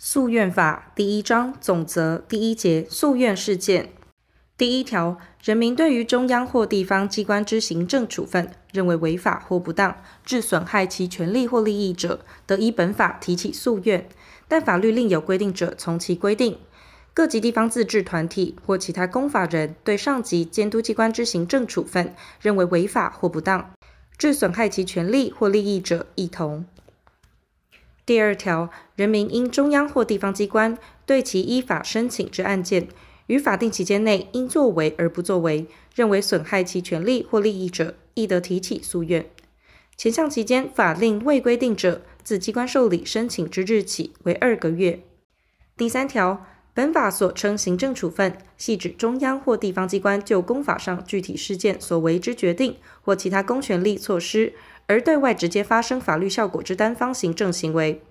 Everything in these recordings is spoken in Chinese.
诉愿法第一章总则第一节诉愿事件第一条：人民对于中央或地方机关之行政处分，认为违法或不当，致损害其权利或利益者，得依本法提起诉愿。但法律另有规定者，从其规定。各级地方自治团体或其他公法人对上级监督机关之行政处分，认为违法或不当，致损害其权利或利益者，亦同。第二条，人民因中央或地方机关对其依法申请之案件，于法定期间内应作为而不作为，认为损害其权利或利益者，亦得提起诉愿。前项期间法令未规定者，自机关受理申请之日起为二个月。第三条，本法所称行政处分，系指中央或地方机关就公法上具体事件所为之决定或其他公权力措施。而对外直接发生法律效果之单方行政行为，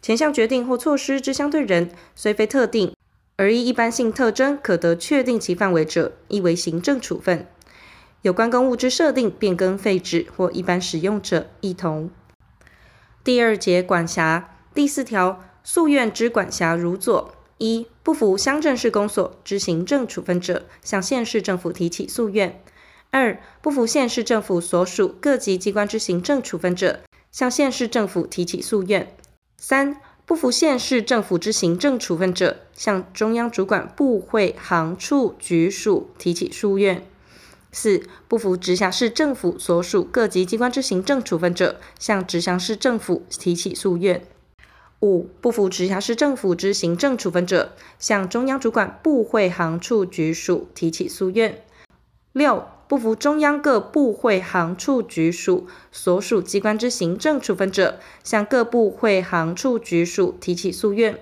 前项决定或措施之相对人，虽非特定，而依一般性特征可得确定其范围者，亦为行政处分。有关公务之设定、变更、废止或一般使用者，亦同。第二节管辖第四条诉愿之管辖如左：一、不服乡镇市公所之行政处分者，向县市政府提起诉愿。二、不服县市政府所属各级机关之行政处分者，向县市政府提起诉愿；三、不服县市政府之行政处分者，向中央主管部会行处局署提起诉愿；四、不服直辖市政府所属各级机关之行政处分者，向直辖市政府提起诉愿；五、不服直辖市政府之行政处分者，向中央主管部会行处局署提起诉愿；六、不服中央各部会行处局署所属机关之行政处分者，向各部会行处局署提起诉愿。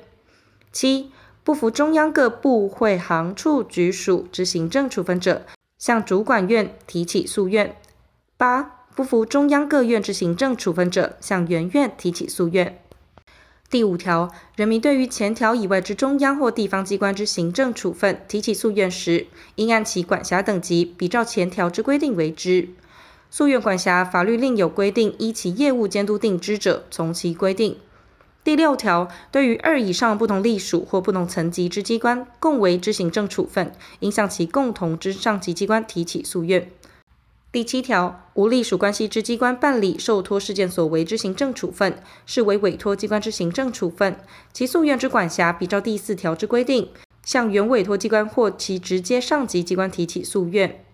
七、不服中央各部会行处局署之行政处分者，向主管院提起诉愿。八、不服中央各院之行政处分者，向原院提起诉愿。第五条，人民对于前条以外之中央或地方机关之行政处分提起诉愿时，应按其管辖等级，比照前条之规定为之。诉愿管辖，法律另有规定，依其业务监督定之者，从其规定。第六条，对于二以上不同隶属或不同层级之机关共为之行政处分，应向其共同之上级机关提起诉愿。第七条，无隶属关系之机关办理受托事件所为之行政处分，视为委托机关之行政处分，其诉愿之管辖，比照第四条之规定，向原委托机关或其直接上级机关提起诉愿。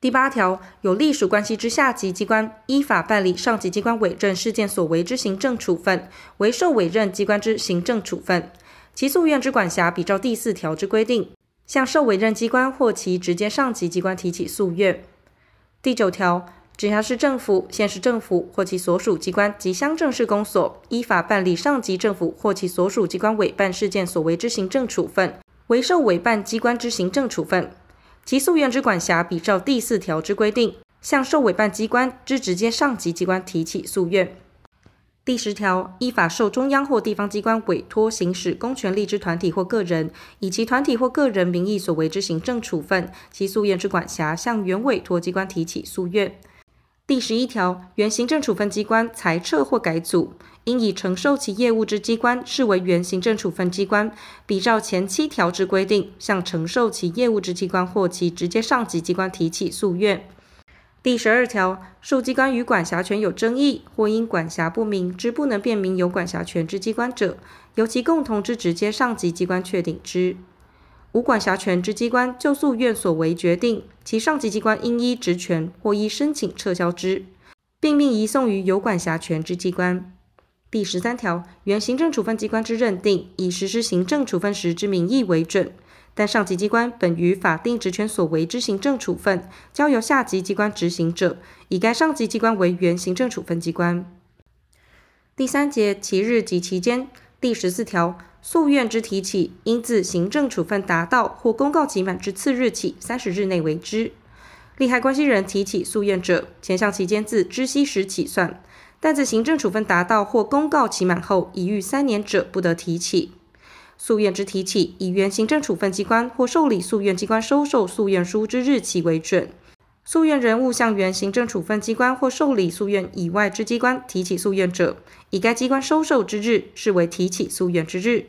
第八条，有隶属关系之下级机关依法办理上级机关委任事件所为之行政处分，为受委任机关之行政处分，其诉愿之管辖，比照第四条之规定，向受委任机关或其直接上级机关提起诉愿。第九条，直辖市政府、县市政府或其所属机关及乡镇市公所依法办理上级政府或其所属机关委办事件所为之行政处分，为受委办机关之行政处分，其诉愿之管辖，比照第四条之规定，向受委办机关之直接上级机关提起诉愿。第十条，依法受中央或地方机关委托行使公权力之团体或个人，以其团体或个人名义所为之行政处分，其诉愿之管辖，向原委托机关提起诉愿。第十一条，原行政处分机关裁撤或改组，应以承受其业务之机关视为原行政处分机关，比照前七条之规定，向承受其业务之机关或其直接上级机关提起诉愿。第十二条，受机关与管辖权有争议，或因管辖不明之不能辨明有管辖权之机关者，由其共同之直接上级机关确定之。无管辖权之机关就诉愿所为决定，其上级机关应依职权或依申请撤销之，并命移送于有管辖权之机关。第十三条，原行政处分机关之认定，以实施行政处分时之名义为准。但上级机关本于法定职权所为之行政处分，交由下级机关执行者，以该上级机关为原行政处分机关。第三节期日及期间第十四条，诉愿之提起，应自行政处分达到或公告期满之次日起三十日内为之。利害关系人提起诉愿者，前项期间自知悉时起算，但自行政处分达到或公告期满后已逾三年者，不得提起。诉愿之提起，以原行政处分机关或受理诉愿机关收受诉愿书之日期为准。诉愿人物向原行政处分机关或受理诉愿以外之机关提起诉愿者，以该机关收受之日视为提起诉愿之日。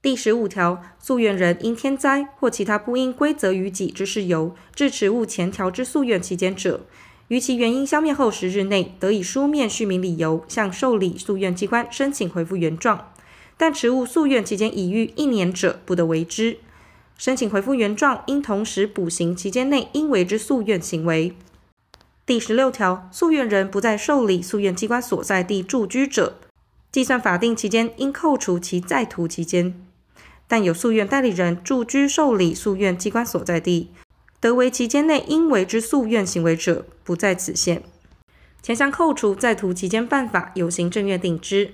第十五条，诉愿人因天灾或其他不应归责于己之事由，致迟误前条之诉愿期间者，于其原因消灭后十日内，得以书面叙明理由，向受理诉愿机关申请回复原状。但迟误诉愿期间已逾一年者，不得为之。申请回复原状，应同时补行期间内应为之诉愿行为。第十六条，诉愿人不在受理诉愿机关所在地住居者，计算法定期间应扣除其在途期间。但有诉愿代理人住居受理诉愿机关所在地，得为期间内应为之诉愿行为者，不在此限。前项扣除在途期间办法，由行政院定之。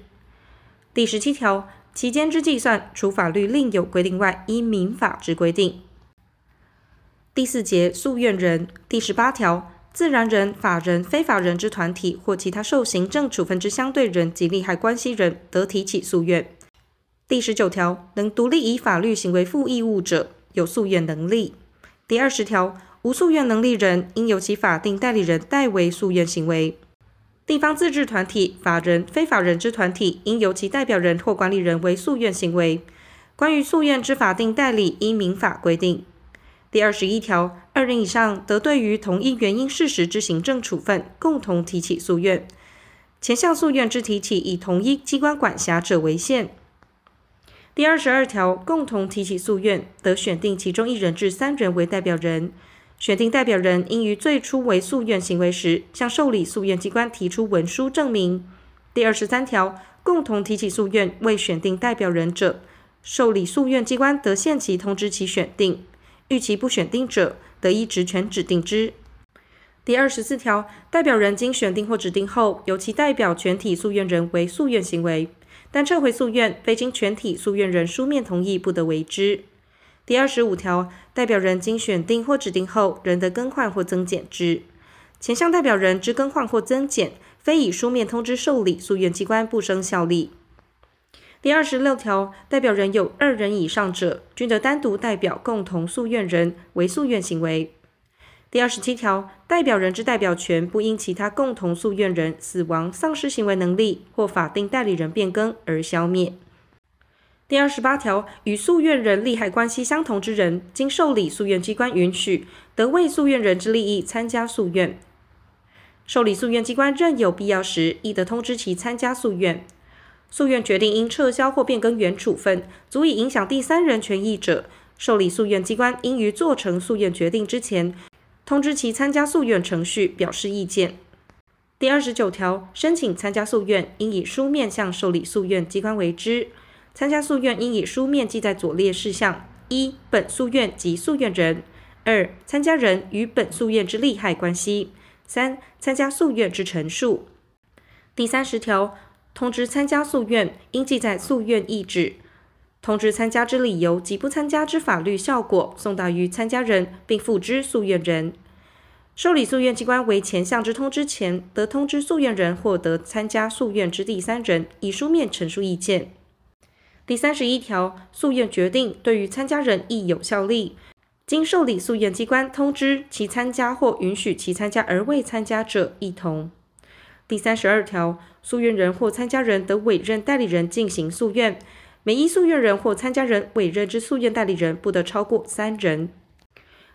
第十七条，期间之计算，除法律另有规定外，依民法之规定。第四节诉愿人第十八条，自然人、法人、非法人之团体或其他受行政处分之相对人及利害关系人，得提起诉愿。第十九条，能独立以法律行为负义务者，有诉愿能力。第二十条，无诉愿能力人，应由其法定代理人代为诉愿行为。地方自治团体、法人、非法人之团体，应由其代表人或管理人为诉愿行为。关于诉愿之法定代理，依民法规定。第二十一条，二人以上得对于同一原因事实之行政处分，共同提起诉愿。前项诉愿之提起，以同一机关管辖者为限。第二十二条，共同提起诉愿，得选定其中一人至三人为代表人。选定代表人应于最初为诉愿行为时，向受理诉愿机关提出文书证明。第二十三条，共同提起诉愿未选定代表人者，受理诉愿机关得限期通知其选定；逾期不选定者，得依职权指定之。第二十四条，代表人经选定或指定后，由其代表全体诉愿人为诉愿行为。但撤回诉愿，非经全体诉愿人书面同意，不得为之。第二十五条，代表人经选定或指定后，仍得更换或增减之。前项代表人之更换或增减，非以书面通知受理诉愿机关，不生效力。第二十六条，代表人有二人以上者，均得单独代表共同诉愿人为诉愿行为。第二十七条，代表人之代表权不因其他共同诉愿人死亡、丧失行为能力或法定代理人变更而消灭。第二十八条，与诉愿人利害关系相同之人，经受理诉愿机关允许，得为诉愿人之利益参加诉愿。受理诉愿机关认有必要时，亦得通知其参加诉愿。诉愿决定应撤销或变更原处分，足以影响第三人权益者，受理诉愿机关应于做成诉愿决定之前，通知其参加诉愿程序，表示意见。第二十九条，申请参加诉愿，应以书面向受理诉愿机关为之。参加诉愿应以书面记载左列事项：一、本诉愿及诉愿人；二、参加人与本诉愿之利害关系；三、参加诉愿之陈述。第三十条，通知参加诉愿，应记载诉愿意旨。通知参加之理由及不参加之法律效果，送达于参加人，并付之诉愿人。受理诉愿机关为前项之通知前，得通知诉愿人或得参加诉愿之第三人，以书面陈述意见。第三十一条，诉愿决定对于参加人亦有效力，经受理诉愿机关通知其参加或允许其参加而未参加者，亦同。第三十二条，诉愿人或参加人得委任代理人进行诉愿。每一诉愿人或参加人委任之诉愿代理人不得超过三人。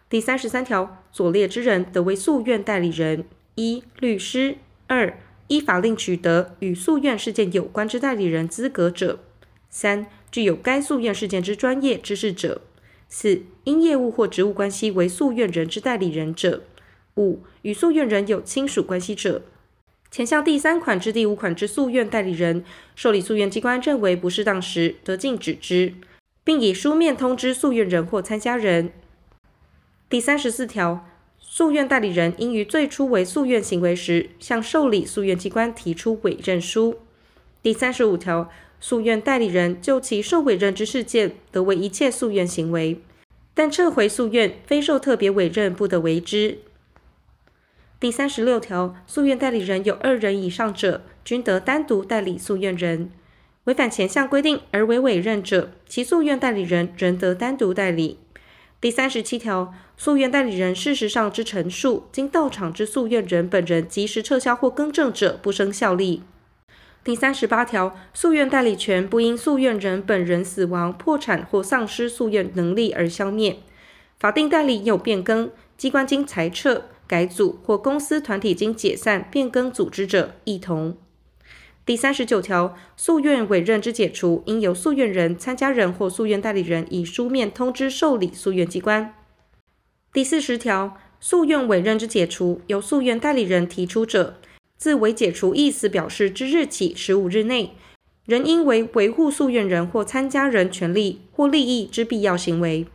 第三十三条，所列之人得为诉愿代理人：一、律师；二、依法令取得与诉愿事件有关之代理人资格者；三、具有该诉愿事件之专业知识者；四、因业务或职务关系为诉愿人之代理人者；五、与诉愿人有亲属关系者。前项第三款至第五款之诉愿代理人，受理诉愿机关认为不适当时，得禁止之，并以书面通知诉愿人或参加人。第三十四条，诉愿代理人应于最初为诉愿行为时，向受理诉愿机关提出委任书。第三十五条，诉愿代理人就其受委任之事件，得为一切诉愿行为，但撤回诉愿非受特别委任，不得为之。第三十六条，诉愿代理人有二人以上者，均得单独代理诉愿人。违反前项规定而为委任者，其诉愿代理人仍得单独代理。第三十七条，诉愿代理人事实上之陈述，经到场之诉愿人本人及时撤销或更正者，不生效力。第三十八条，诉愿代理权不因诉愿人本人死亡、破产或丧失诉愿能力而消灭。法定代理有变更、机关经裁撤、改组或公司团体经解散、变更组织者，一同。第三十九条，诉愿委任之解除，应由诉愿人、参加人或诉愿代理人以书面通知受理诉愿机关。第四十条，诉愿委任之解除，由诉愿代理人提出者，自为解除意思表示之日起十五日内，仍应为维护诉愿人或参加人权利或利益之必要行为。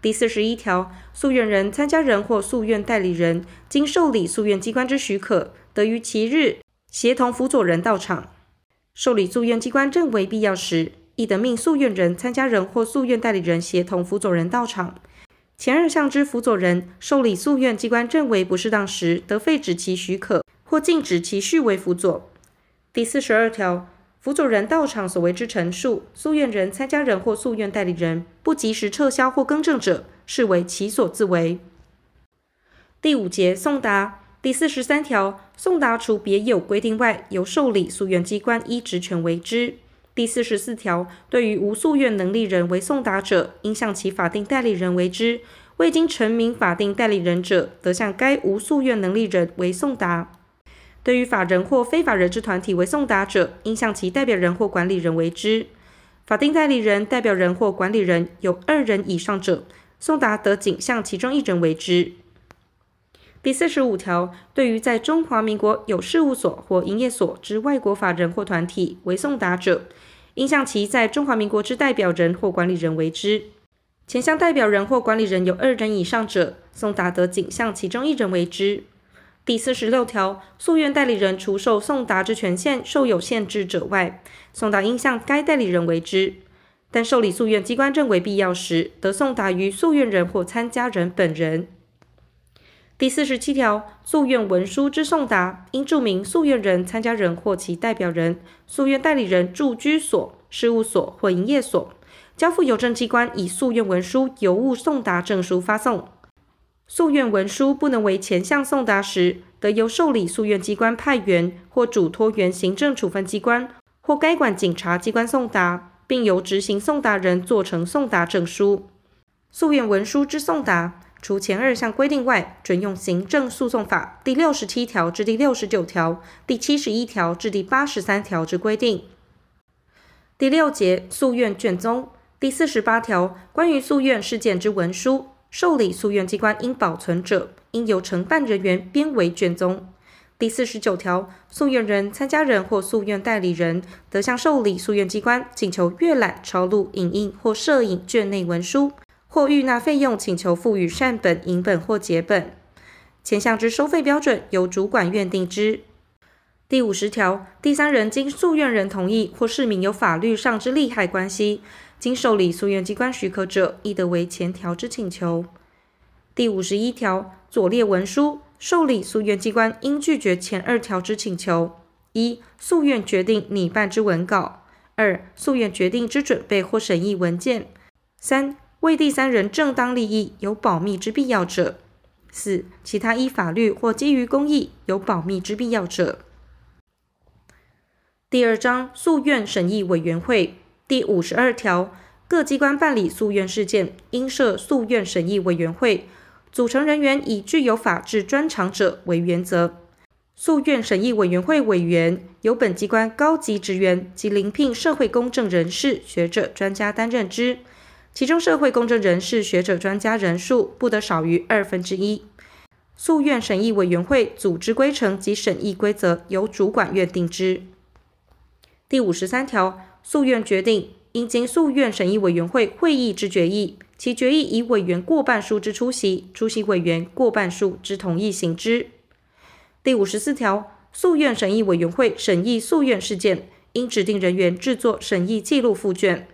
第四十一条，诉愿人、参加人或诉愿代理人经受理诉愿机关之许可，得于其日。协同辅佐人到场，受理诉愿机关认为必要时，亦得命诉愿人、参加人或诉愿代理人协同辅佐人到场。前二项之辅佐人，受理诉愿机关认为不适当时，得废止其许可或禁止其续为辅佐。第四十二条，辅佐人到场所为之陈述，诉愿人、参加人或诉愿代理人不及时撤销或更正者，视为其所自为。第五节送达。第四十三条，送达除别有规定外，由受理诉愿机关依职权为之。第四十四条，对于无诉愿能力人为送达者，应向其法定代理人为之；未经陈明法定代理人者，得向该无诉愿能力人为送达。对于法人或非法人之团体为送达者，应向其代表人或管理人为之。法定代理人、代表人或管理人有二人以上者，送达得仅向其中一人为之。第四十五条，对于在中华民国有事务所或营业所之外国法人或团体为送达者，应向其在中华民国之代表人或管理人为之。前项代表人或管理人有二人以上者，送达得仅向其中一人为之。第四十六条，诉愿代理人除受送达之权限受有限制者外，送达应向该代理人为之。但受理诉愿机关认为必要时，得送达于诉愿人或参加人本人。第四十七条，诉愿文书之送达，应注明诉愿人、参加人或其代表人、诉愿代理人住居所、事务所或营业所，交付邮政机关以诉愿文书邮物送达证书发送。诉愿文书不能为前项送达时，得由受理诉愿机关派员或嘱托原行政处分机关或该管警察机关送达，并由执行送达人做成送达证书。诉愿文书之送达。除前二项规定外，准用行政诉讼法第六十七条至第六十九条、第七十一条至第八十三条之规定。第六节诉愿卷宗第四十八条，关于诉愿事件之文书，受理诉愿机关应保存者，应由承办人员编为卷宗。第四十九条，诉愿人、参加人或诉愿代理人得向受理诉愿机关请求阅览、抄录、影印或摄影卷内文书。或预纳费用，请求付与缮本、影本或结本。前项之收费标准由主管院定之。第五十条，第三人经诉愿人同意或市民有法律上之利害关系，经受理诉愿机关许可者，亦得为前条之请求。第五十一条，左列文书受理诉愿机关应拒绝前二条之请求：一、诉愿决定拟办之文稿；二、诉愿决定之准备或审议文件；三、为第三人正当利益有保密之必要者；四、其他依法律或基于公益有保密之必要者。第二章诉愿审议委员会。第五十二条，各机关办理诉愿事件，应设诉愿审议委员会，组成人员以具有法治专长者为原则。诉愿审议委员会委员由本机关高级职员及临聘社会公正人士、学者、专家担任之。其中，社会公正人士、学者、专家人数不得少于二分之一。诉愿审议委员会组织规程及审议规则由主管院定之。第五十三条，诉愿决定应经诉愿审议委员会会议之决议，其决议以委员过半数之出席，出席委员过半数之同意行之。第五十四条，诉愿审议委员会审议诉愿事件，应指定人员制作审议记录附卷。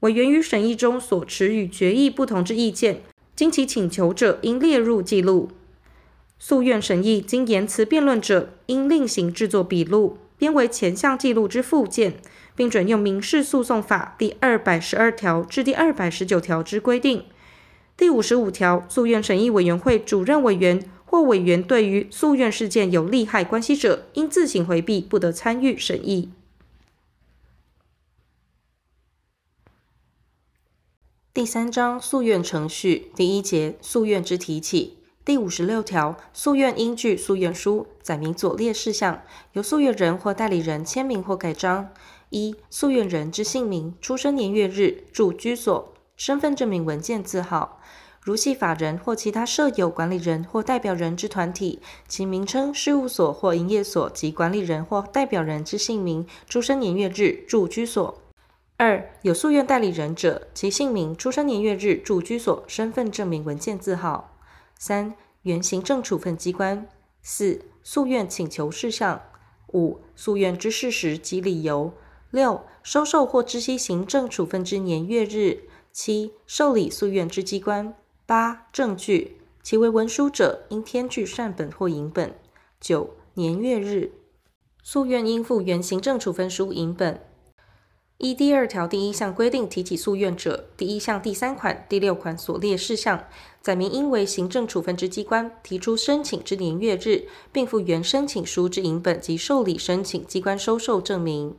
委员于审议中所持与决议不同之意见，经其请求者，应列入记录。诉愿审议经言辞辩论者，应另行制作笔录，编为前项记录之附件，并准用民事诉讼法第二百十二条至第二百十九条之规定。第五十五条，诉愿审议委员会主任委员或委员对于诉愿事件有利害关系者，应自行回避，不得参与审议。第三章诉愿程序第一节诉愿之提起第五十六条，诉愿应据诉愿书载明左列事项，由诉愿人或代理人签名或盖章：一、诉愿人之姓名、出生年月日、住居所、身份证明文件字号；如系法人或其他设有管理人或代表人之团体，其名称、事务所或营业所及管理人或代表人之姓名、出生年月日、住居所。二、有诉愿代理人者，其姓名、出生年月日、住居所、身份证明文件字号。三、原行政处分机关。四、诉愿请求事项。五、诉愿之事实及理由。六、收受或知悉行政处分之年月日。七、受理诉愿之机关。八、证据，其为文书者，应添具缮本或影本。九、年月日，诉愿应附原行政处分书影本。依第二条第一项规定提起诉愿者，第一项第三款、第六款所列事项，载明应为行政处分之机关提出申请之年月日，并附原申请书之影本及受理申请机关收受证明。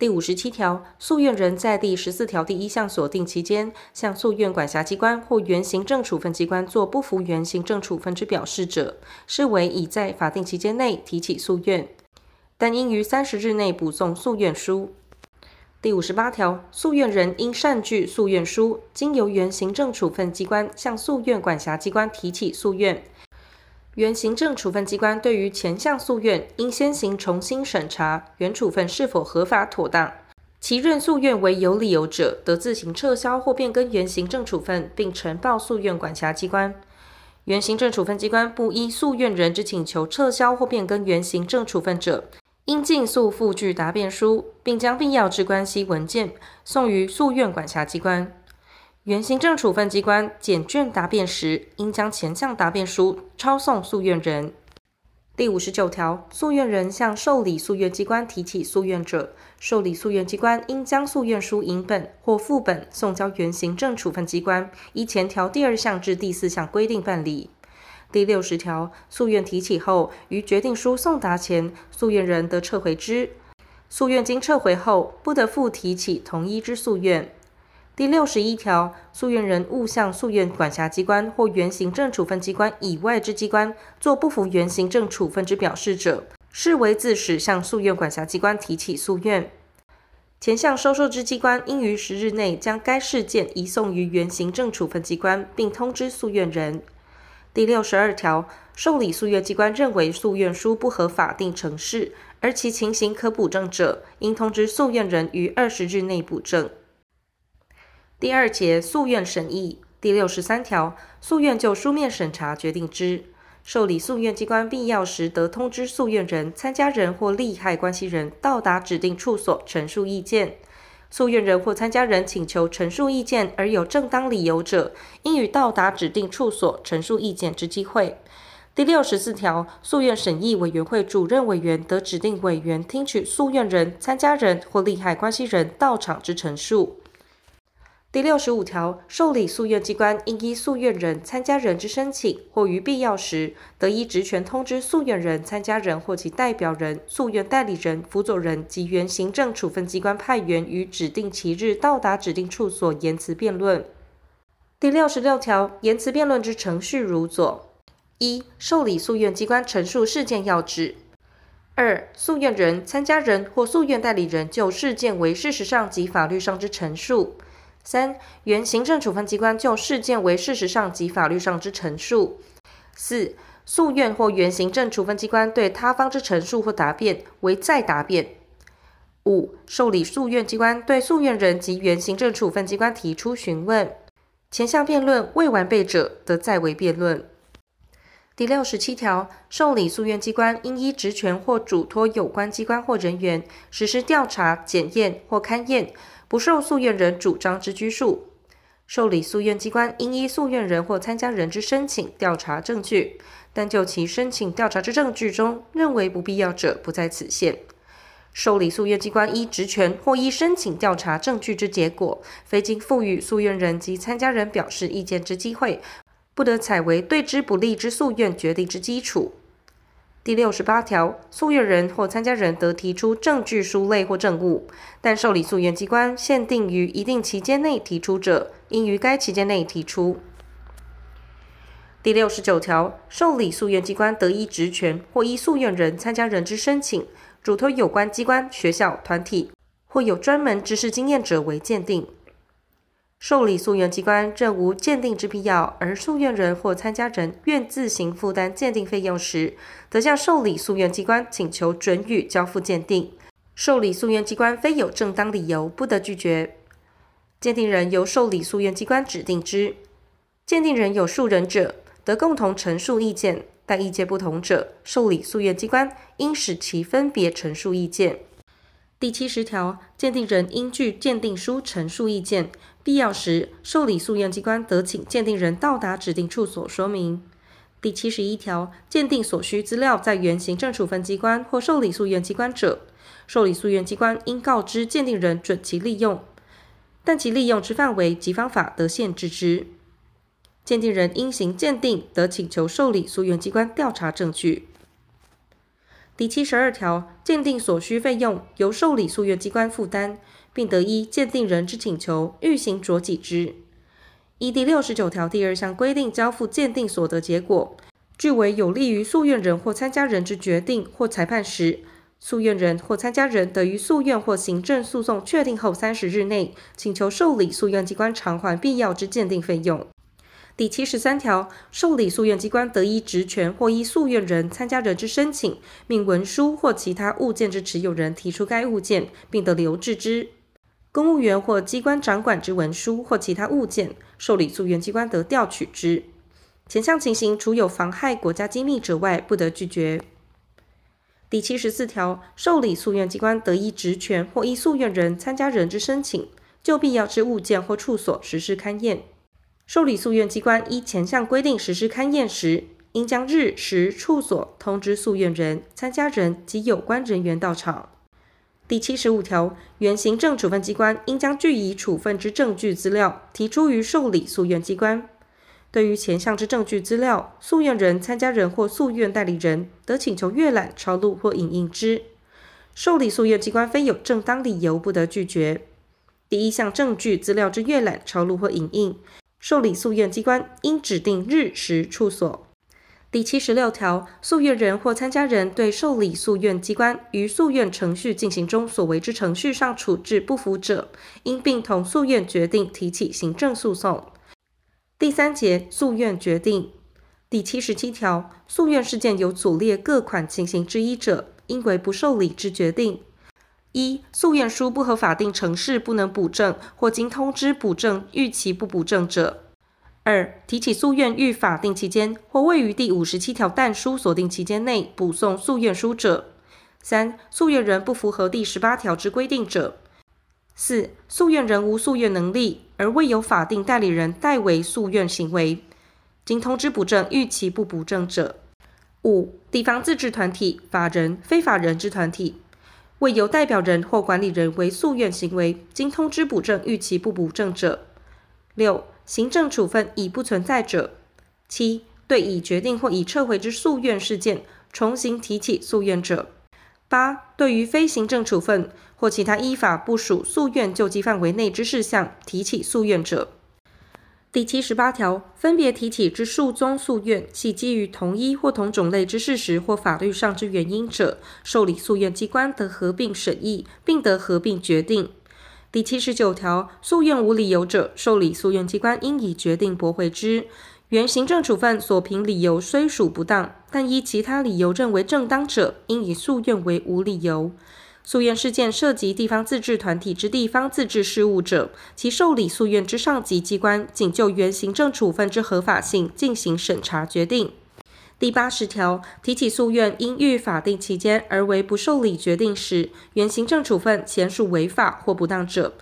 第五十七条，诉愿人在第十四条第一项所定期间，向诉愿管辖机关或原行政处分机关做不服原行政处分之表示者，视为已在法定期间内提起诉愿，但应于三十日内补送诉愿书。第五十八条，诉愿人应缮具诉愿书，经由原行政处分机关向诉愿管辖机关提起诉愿。原行政处分机关对于前项诉愿，应先行重新审查原处分是否合法妥当。其认诉愿为有理由者，得自行撤销或变更原行政处分，并呈报诉愿管辖机关。原行政处分机关不依诉愿人之请求撤销或变更原行政处分者，应尽速附具答辩书，并将必要之关系文件送于诉愿管辖机关。原行政处分机关检卷答辩时，应将前项答辩书抄送诉愿人。第五十九条，诉愿人向受理诉愿机关提起诉愿者，受理诉愿机关应将诉愿书影本或副本送交原行政处分机关，依前条第二项至第四项规定办理。第六十条，诉愿提起后，于决定书送达前，诉愿人得撤回之。诉愿经撤回后，不得复提起同一之诉愿。第六十一条，诉愿人误向诉愿管辖机关或原行政处分机关以外之机关做不服原行政处分之表示者，视为自始向诉愿管辖机关提起诉愿。前项收受之机关应于十日内将该事件移送于原行政处分机关，并通知诉愿人。第六十二条，受理诉愿机关认为诉愿书不合法定程式，而其情形可补正者，应通知诉愿人于二十日内补正。第二节诉愿审议第六十三条，诉愿就书面审查决定之，受理诉愿机关必要时得通知诉愿人、参加人或利害关系人到达指定处所陈述意见。诉愿人或参加人请求陈述意见而有正当理由者，应予到达指定处所陈述意见之机会。第六十四条，诉愿审议委员会主任委员得指定委员听取诉愿人、参加人或利害关系人到场之陈述。第六十五条，受理诉愿机关应依诉愿人、参加人之申请，或于必要时，得依职权通知诉愿人、参加人或其代表人、诉愿代理人、辅佐人及原行政处分机关派员于指定期日到达指定处所言辞辩论。第六十六条，言辞辩论之程序如左：一、受理诉愿机关陈述事件要旨；二、诉愿人、参加人或诉愿代理人就事件为事实上及法律上之陈述。三、原行政处分机关就事件为事实上及法律上之陈述。四、诉愿或原行政处分机关对他方之陈述或答辩为再答辩。五、受理诉愿机关对诉愿人及原行政处分机关提出询问，前项辩论未完备者，得再为辩论。第六十七条，受理诉愿机关应依职权或嘱托有关机关或人员实施调查、检验或勘验。不受诉愿人主张之拘束，受理诉愿机关应依诉愿人或参加人之申请调查证据，但就其申请调查之证据中认为不必要者，不在此限。受理诉愿机关依职权或依申请调查证据之结果，非经赋予诉愿人及参加人表示意见之机会，不得采为对之不利之诉愿决定之基础。第六十八条，诉愿人或参加人得提出证据书类或证物，但受理诉愿机关限定于一定期间内提出者，应于该期间内提出。第六十九条，受理诉愿机关得依职权或依诉愿人、参加人之申请，嘱托有关机关、学校、团体或有专门知识经验者为鉴定。受理诉愿机关认无鉴定之必要，而诉愿人或参加人愿自行负担鉴定费用时，则向受理诉愿机关请求准予交付鉴定。受理诉愿机关非有正当理由，不得拒绝。鉴定人由受理诉愿机关指定之。鉴定人有数人者，得共同陈述意见，但意见不同者，受理诉愿机关应使其分别陈述意见。第七十条，鉴定人应据鉴定书陈述意见，必要时，受理诉愿机关得请鉴定人到达指定处所说明。第七十一条，鉴定所需资料在原行政处分机关或受理诉愿机关者，受理诉愿机关应告知鉴定人准其利用，但其利用之范围及方法得限制之。鉴定人应行鉴定，得请求受理诉愿机关调查证据。第七十二条，鉴定所需费用由受理诉愿机关负担，并得依鉴定人之请求预行酌给之。依第六十九条第二项规定交付鉴定所得结果，据为有利于诉愿人或参加人之决定或裁判时，诉愿人或参加人得于诉愿或行政诉讼确定后三十日内，请求受理诉愿机关偿还必要之鉴定费用。第七十三条，受理诉愿机关得依职权或依诉愿人、参加人之申请，命文书或其他物件之持有人提出该物件，并得留置之。公务员或机关掌管之文书或其他物件，受理诉愿机关得调取之。前项情形，除有妨害国家机密者外，不得拒绝。第七十四条，受理诉愿机关得依职权或依诉愿人、参加人之申请，就必要之物件或处所实施勘验。受理诉愿机关依前项规定实施勘验时，应将日时处所通知诉愿人、参加人及有关人员到场。第七十五条，原行政处分机关应将据以处分之证据资料提出于受理诉愿机关。对于前项之证据资料，诉愿人、参加人或诉愿代理人得请求阅览、抄录或影印之。受理诉愿机关非有正当理由，不得拒绝。第一项证据资料之阅览、抄录或影印。受理诉愿机关应指定日时处所。第七十六条，诉愿人或参加人对受理诉愿机关于诉愿程序进行中所为之程序上处置不服者，应并同诉愿决定提起行政诉讼。第三节诉愿决定第七十七条，诉愿事件有左列各款情形之一者，应为不受理之决定。一、诉愿书不合法定程式不能补正，或经通知补正逾期不补正者；二、提起诉愿逾法定期间或未于第五十七条但书锁定期间内补送诉愿书者；三、诉愿人不符合第十八条之规定者；四、诉愿人无诉愿能力而未有法定代理人代为诉愿行为，经通知补正逾期不补正者；五、地方自治团体、法人、非法人之团体。未由代表人或管理人为诉愿行为，经通知补正逾期不补正者；六、行政处分已不存在者；七、对已决定或已撤回之诉愿事件重新提起诉愿者；八、对于非行政处分或其他依法不属诉愿救济范围内之事项提起诉愿者。第七十八条，分别提起之诉宗诉愿，系基于同一或同种类之事实或法律上之原因者，受理诉愿机关得合并审议，并得合并决定。第七十九条，诉愿无理由者，受理诉愿机关应以决定驳回之。原行政处分所凭理由虽属不当，但依其他理由认为正当者，应以诉愿为无理由。诉愿事件涉及地方自治团体之地方自治事务者，其受理诉愿之上级机关仅就原行政处分之合法性进行审查决定。第八十条，提起诉愿因逾法定期间而为不受理决定时，原行政处分前属违法或不当者，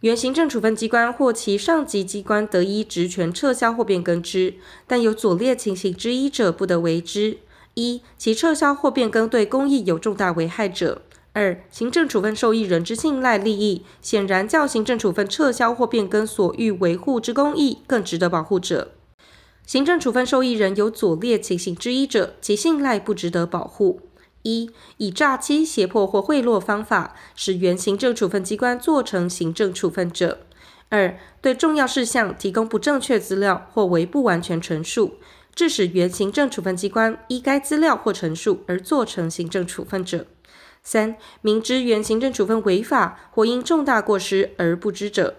原行政处分机关或其上级机关得依职权撤销或变更之，但有左列情形之一者，不得为之：一、其撤销或变更对公益有重大危害者。二、行政处分受益人之信赖利益，显然较行政处分撤销或变更所欲维护之公益更值得保护者；行政处分受益人有左列情形之一者，其信赖不值得保护：一、以诈欺、胁迫或贿赂方法，使原行政处分机关做成行政处分者；二、对重要事项提供不正确资料或为不完全陈述，致使原行政处分机关依该资料或陈述而做成行政处分者；三、明知原行政处分违法或因重大过失而不知者。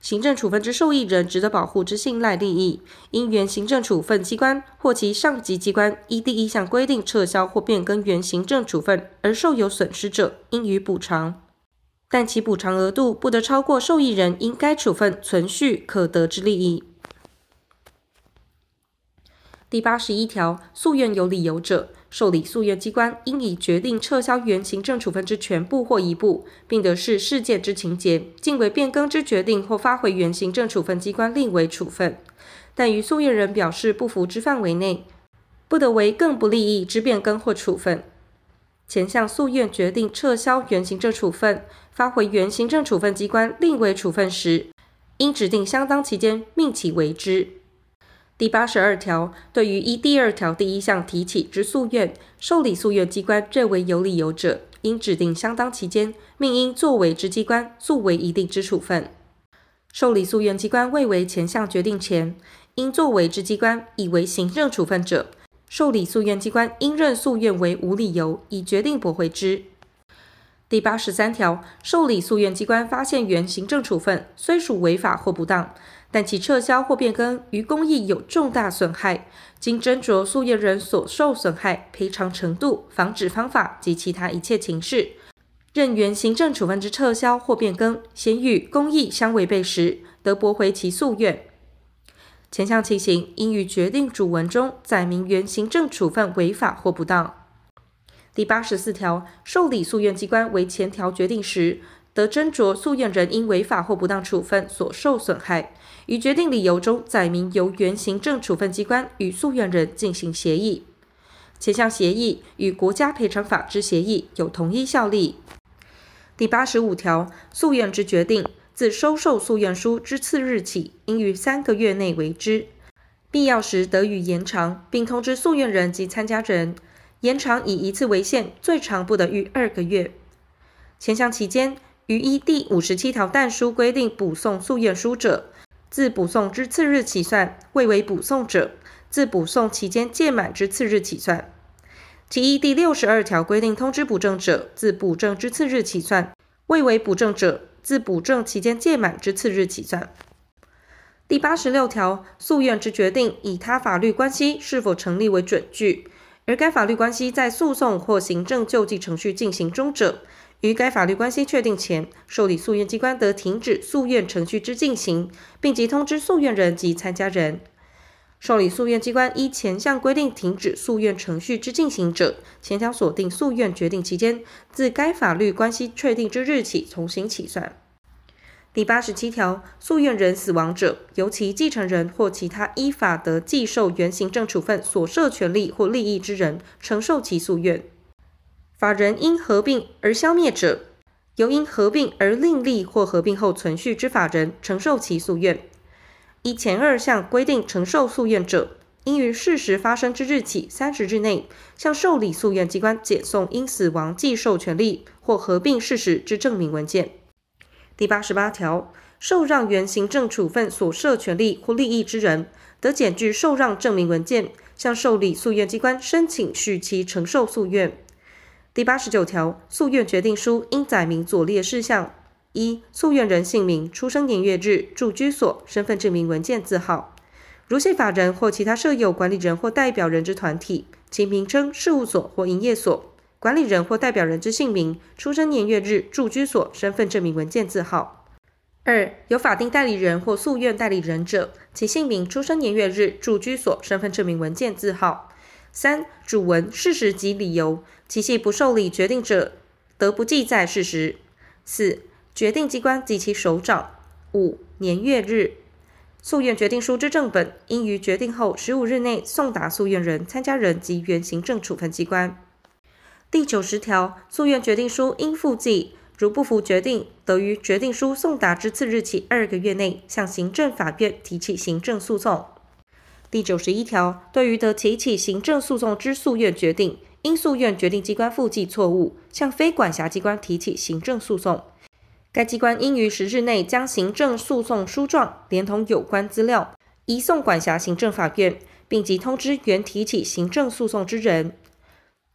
行政处分之受益人值得保护之信赖利益，因原行政处分机关或其上级机关依第一项规定撤销或变更原行政处分而受有损失者，应予补偿，但其补偿额度不得超过受益人因该处分存续可得之利益。第八十一条，诉愿有理由者，受理诉愿机关应以决定撤销原行政处分之全部或一部，并得视事件之情节，径为变更之决定或发回原行政处分机关另为处分。但于诉愿人表示不服之范围内，不得为更不利益之变更或处分。前项诉愿决定撤销原行政处分，发回原行政处分机关另为处分时，应指定相当期间命其为之。第八十二条，对于依第二条第一项提起之诉愿，受理诉愿机关认为有理由者，应指定相当期间，命应作为之机关作为一定之处分。受理诉愿机关未为前项决定前，应作为之机关以为行政处分者，受理诉愿机关应认诉愿为无理由，以决定驳回之。第八十三条，受理诉愿机关发现原行政处分虽属违法或不当，但其撤销或变更于公益有重大损害，经斟酌诉愿人所受损害赔偿程度、防止方法及其他一切情事，任原行政处分之撤销或变更先与公益相违背时，得驳回其诉愿。前项情形应于决定主文中载明原行政处分违法或不当。第八十四条，受理诉愿机关为前条决定时，得斟酌诉愿人因违法或不当处分所受损害。于决定理由中载明由原行政处分机关与诉愿人进行协议，前项协议与国家赔偿法之协议有同一效力。第八十五条，诉愿之决定自收受诉愿书之次日起，应于三个月内为之，必要时得予延长，并通知诉愿人及参加人，延长以一次为限，最长不得逾二个月。前项期间，于依第五十七条但书规定补送诉愿书者，自补送之次日起算；未为补送者，自补送期间届满之次日起算。其依第六十二条规定通知补正者，自补正之次日起算；未为补正者，自补正期间届满之次日起算。第八十六条，诉愿之决定以他法律关系是否成立为准据，而该法律关系在诉讼或行政救济程序进行中者。于该法律关系确定前，受理诉愿机关得停止诉愿程序之进行，并即通知诉愿人及参加人。受理诉愿机关依前项规定停止诉愿程序之进行者，前条锁定诉愿决定期间，自该法律关系确定之日起从新起算。第八十七条，诉愿人死亡者，由其继承人或其他依法得继受原行政处分所涉权利或利益之人承受其诉愿。法人因合并而消灭者，由因合并而另立或合并后存续之法人承受其诉愿。依前二项规定承受诉愿者，应于事实发生之日起三十日内，向受理诉愿机关检送因死亡继受权利或合并事实之证明文件。第八十八条，受让原行政处分所涉权利或利益之人，得检具受让证明文件，向受理诉愿机关申请续期承受诉愿。第八十九条，诉愿决定书应载明左列事项：一、诉愿人姓名、出生年月日、住居所、身份证明文件字号；如系法人或其他设有管理人或代表人之团体，其名称、事务所或营业所、管理人或代表人之姓名、出生年月日、住居所、身份证明文件字号；二、有法定代理人或诉愿代理人者，其姓名、出生年月日、住居所、身份证明文件字号。三、主文、事实及理由，其系不受理决定者，得不记载事实。四、决定机关及其首长。五、年月日。诉愿决定书之正本，应于决定后十五日内送达诉愿人、参加人及原行政处分机关。第九十条，诉愿决定书应附记，如不服决定，得于决定书送达之次日起二个月内，向行政法院提起行政诉讼。第九十一条，对于得提起行政诉讼之诉愿决定，因诉愿决定机关复记错误，向非管辖机关提起行政诉讼，该机关应于十日内将行政诉讼书状连同有关资料移送管辖行政法院，并即通知原提起行政诉讼之人。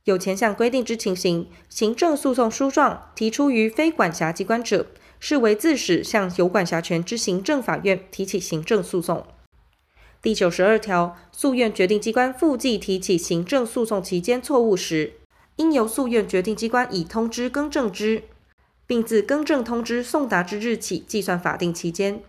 有前项规定之情形，行政诉讼书状提出于非管辖机关者，视为自始向有管辖权之行政法院提起行政诉讼。第九十二条，诉愿决定机关复记提起行政诉讼期间错误时，应由诉愿决定机关以通知更正之，并自更正通知送达之日起计算法定期间。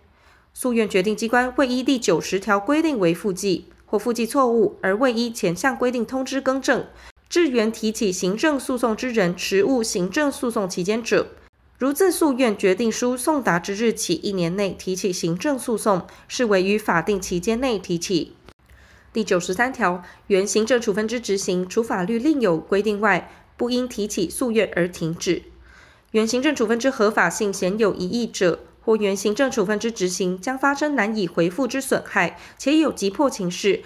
诉愿决定机关未依第九十条规定为复记或复记错误而未依前项规定通知更正，致原提起行政诉讼之人迟误行政诉讼期间者，如自诉愿决定书送达之日起一年内提起行政诉讼，视为于法定期间内提起。第九十三条，原行政处分之执行，除法律另有规定外，不因提起诉愿而停止。原行政处分之合法性显有疑义者，或原行政处分之执行将发生难以回复之损害，且有急迫情势，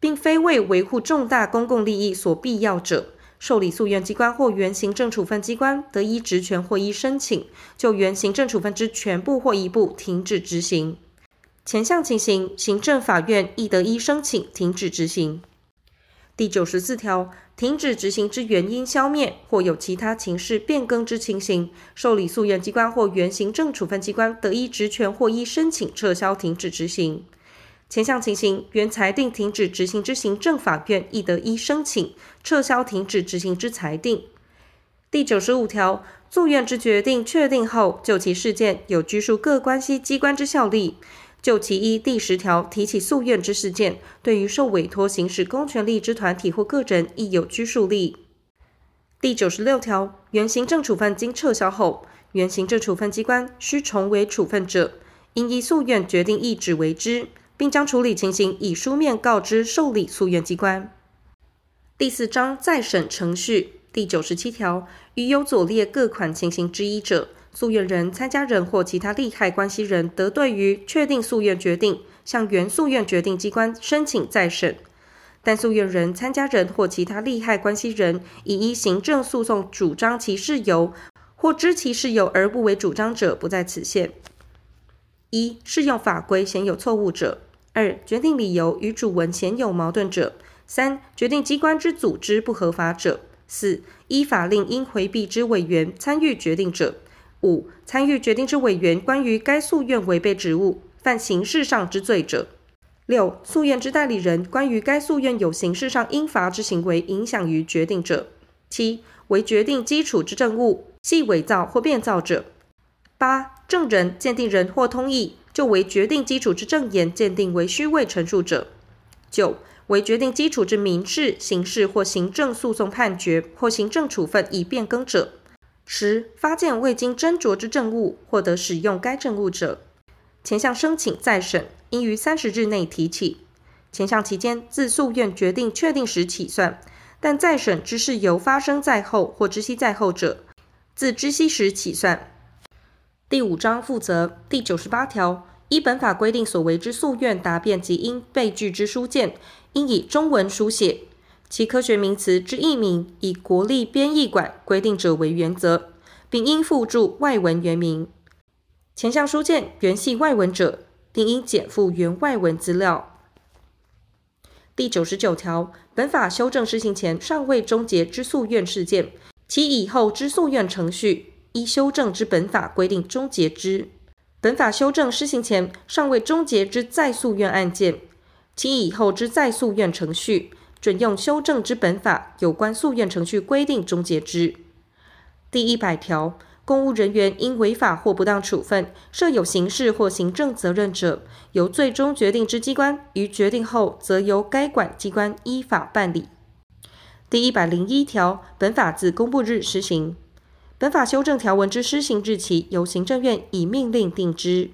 并非为维护重大公共利益所必要者。受理诉愿机关或原行政处分机关得依职权或依申请，就原行政处分之全部或一部停止执行。前项情形，行政法院亦得依申请停止执行。第九十四条，停止执行之原因消灭或有其他情势变更之情形，受理诉愿机关或原行政处分机关得依职权或依申请撤销停止执行。前项情形，原裁定停止执行之行政法院亦得依申请撤销停止执行之裁定。第九十五条，诉愿之决定确定后，就其事件有拘束各关系机关之效力；就其一第十条提起诉愿之事件，对于受委托行使公权力之团体或个人亦有拘束力。第九十六条，原行政处分经撤销后，原行政处分机关需重为处分者，应依诉愿决定意旨为之。并将处理情形以书面告知受理诉愿机关。第四章再审程序第九十七条，于有左列各款情形之一者，诉愿人、参加人或其他利害关系人得对于确定诉愿决定，向原诉愿决定机关申请再审。但诉愿人、参加人或其他利害关系人以依行政诉讼主张其事由，或知其事由而不为主张者，不在此限。一、适用法规显有错误者。二、决定理由与主文显有矛盾者；三、决定机关之组织不合法者；四、依法令应回避之委员参与决定者；五、参与决定之委员关于该诉愿违背职务，犯刑事上之罪者；六、诉愿之代理人关于该诉愿有刑事上应罚之行为影响于决定者；七、为决定基础之证物系伪造或变造者；八、证人、鉴定人或通译。就为决定基础之证言鉴定为虚伪陈述者；九、为决定基础之民事、刑事或行政诉讼判决或行政处分已变更者；十、发现未经斟酌之证物获得使用该证物者。前项申请再审，应于三十日内提起。前项期间自诉愿决定确定时起算，但再审之事由发生在后或知悉在后者，自知悉时起算。第五章附则第九十八条，依本法规定所为之诉愿答辩及应备具之书件，应以中文书写，其科学名词之译名以国立编译馆规定者为原则，并应附注外文原名。前项书件原系外文者，定应检附原外文资料。第九十九条，本法修正施行前尚未终结之诉愿事件，其以后之诉愿程序。依修正之本法规定终结之，本法修正施行前尚未终结之再诉愿案件，其以后之再诉愿程序，准用修正之本法有关诉愿程序规定终结之。第一百条，公务人员因违法或不当处分，设有刑事或行政责任者，由最终决定之机关于决定后，则由该管机关依法办理。第一百零一条，本法自公布日施行。本法修正条文之施行日期，由行政院以命令定之。